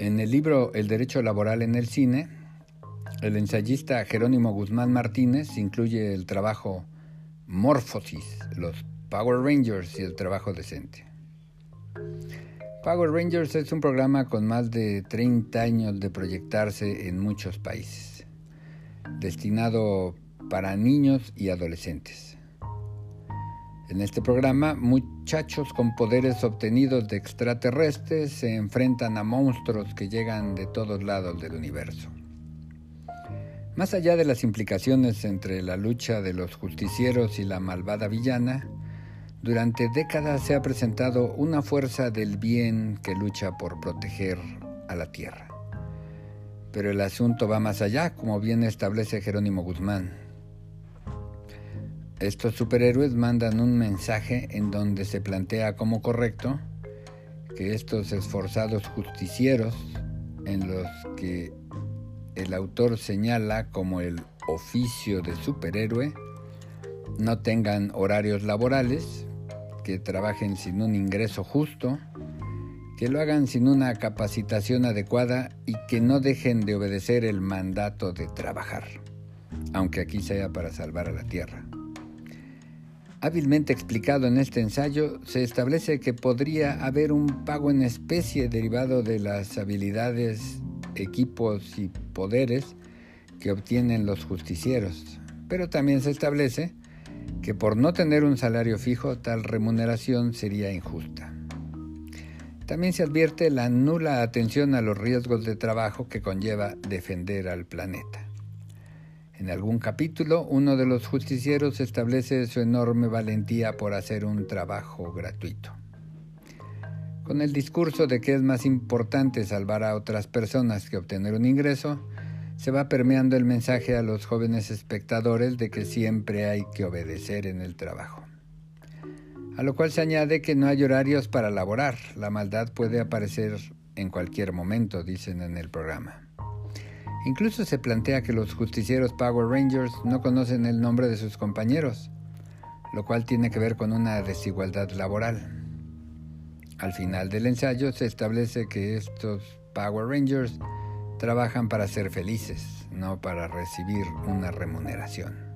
En el libro El derecho laboral en el cine, el ensayista Jerónimo Guzmán Martínez incluye el trabajo Morphosis, los Power Rangers y el trabajo decente. Power Rangers es un programa con más de 30 años de proyectarse en muchos países, destinado para niños y adolescentes. En este programa, muchachos con poderes obtenidos de extraterrestres se enfrentan a monstruos que llegan de todos lados del universo. Más allá de las implicaciones entre la lucha de los justicieros y la malvada villana, durante décadas se ha presentado una fuerza del bien que lucha por proteger a la Tierra. Pero el asunto va más allá, como bien establece Jerónimo Guzmán. Estos superhéroes mandan un mensaje en donde se plantea como correcto que estos esforzados justicieros, en los que el autor señala como el oficio de superhéroe, no tengan horarios laborales, que trabajen sin un ingreso justo, que lo hagan sin una capacitación adecuada y que no dejen de obedecer el mandato de trabajar, aunque aquí sea para salvar a la tierra. Hábilmente explicado en este ensayo, se establece que podría haber un pago en especie derivado de las habilidades, equipos y poderes que obtienen los justicieros, pero también se establece que por no tener un salario fijo tal remuneración sería injusta. También se advierte la nula atención a los riesgos de trabajo que conlleva defender al planeta. En algún capítulo, uno de los justicieros establece su enorme valentía por hacer un trabajo gratuito. Con el discurso de que es más importante salvar a otras personas que obtener un ingreso, se va permeando el mensaje a los jóvenes espectadores de que siempre hay que obedecer en el trabajo. A lo cual se añade que no hay horarios para laborar, la maldad puede aparecer en cualquier momento, dicen en el programa. Incluso se plantea que los justicieros Power Rangers no conocen el nombre de sus compañeros, lo cual tiene que ver con una desigualdad laboral. Al final del ensayo se establece que estos Power Rangers trabajan para ser felices, no para recibir una remuneración.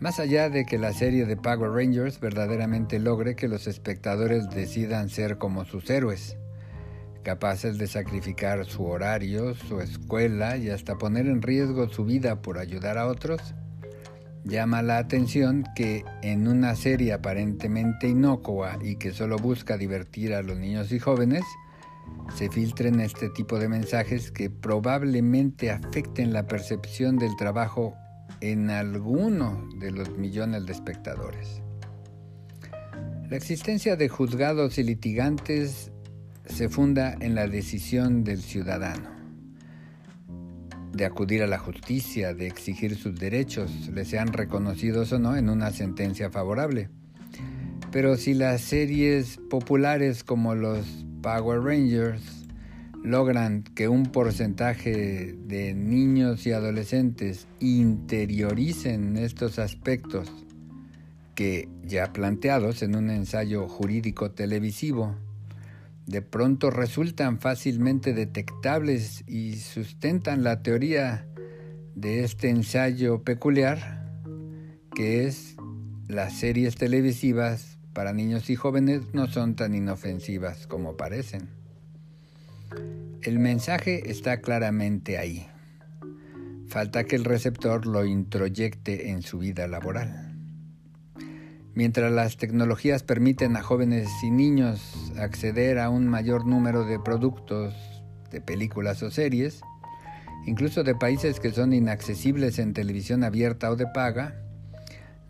Más allá de que la serie de Power Rangers verdaderamente logre que los espectadores decidan ser como sus héroes, capaces de sacrificar su horario, su escuela y hasta poner en riesgo su vida por ayudar a otros, llama la atención que en una serie aparentemente inocua y que solo busca divertir a los niños y jóvenes, se filtren este tipo de mensajes que probablemente afecten la percepción del trabajo en alguno de los millones de espectadores. La existencia de juzgados y litigantes se funda en la decisión del ciudadano de acudir a la justicia, de exigir sus derechos, le sean reconocidos o no en una sentencia favorable. Pero si las series populares como los Power Rangers logran que un porcentaje de niños y adolescentes interioricen estos aspectos que ya planteados en un ensayo jurídico televisivo, de pronto resultan fácilmente detectables y sustentan la teoría de este ensayo peculiar, que es las series televisivas para niños y jóvenes no son tan inofensivas como parecen. El mensaje está claramente ahí. Falta que el receptor lo introyecte en su vida laboral. Mientras las tecnologías permiten a jóvenes y niños acceder a un mayor número de productos, de películas o series, incluso de países que son inaccesibles en televisión abierta o de paga,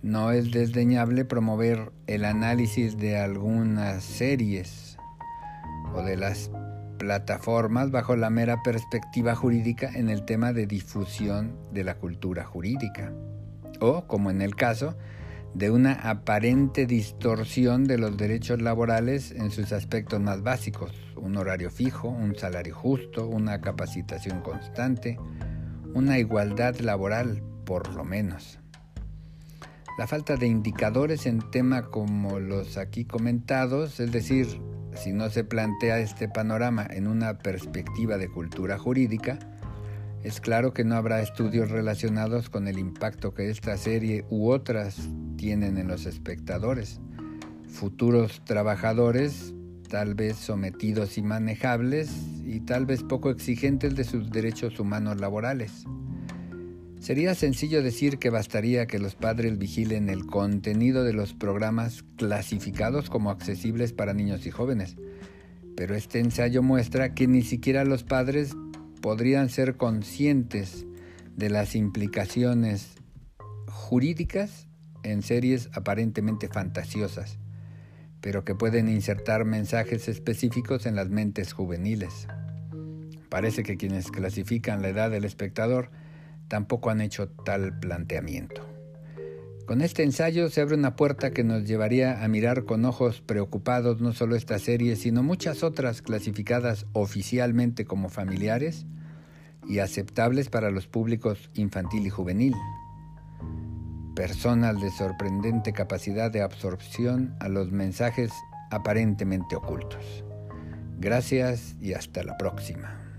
no es desdeñable promover el análisis de algunas series o de las plataformas bajo la mera perspectiva jurídica en el tema de difusión de la cultura jurídica. O, como en el caso, de una aparente distorsión de los derechos laborales en sus aspectos más básicos, un horario fijo, un salario justo, una capacitación constante, una igualdad laboral, por lo menos. La falta de indicadores en temas como los aquí comentados, es decir, si no se plantea este panorama en una perspectiva de cultura jurídica, es claro que no habrá estudios relacionados con el impacto que esta serie u otras tienen en los espectadores. Futuros trabajadores, tal vez sometidos y manejables, y tal vez poco exigentes de sus derechos humanos laborales. Sería sencillo decir que bastaría que los padres vigilen el contenido de los programas clasificados como accesibles para niños y jóvenes, pero este ensayo muestra que ni siquiera los padres podrían ser conscientes de las implicaciones jurídicas en series aparentemente fantasiosas, pero que pueden insertar mensajes específicos en las mentes juveniles. Parece que quienes clasifican la edad del espectador tampoco han hecho tal planteamiento. Con este ensayo se abre una puerta que nos llevaría a mirar con ojos preocupados no solo esta serie, sino muchas otras clasificadas oficialmente como familiares y aceptables para los públicos infantil y juvenil. Personas de sorprendente capacidad de absorción a los mensajes aparentemente ocultos. Gracias y hasta la próxima.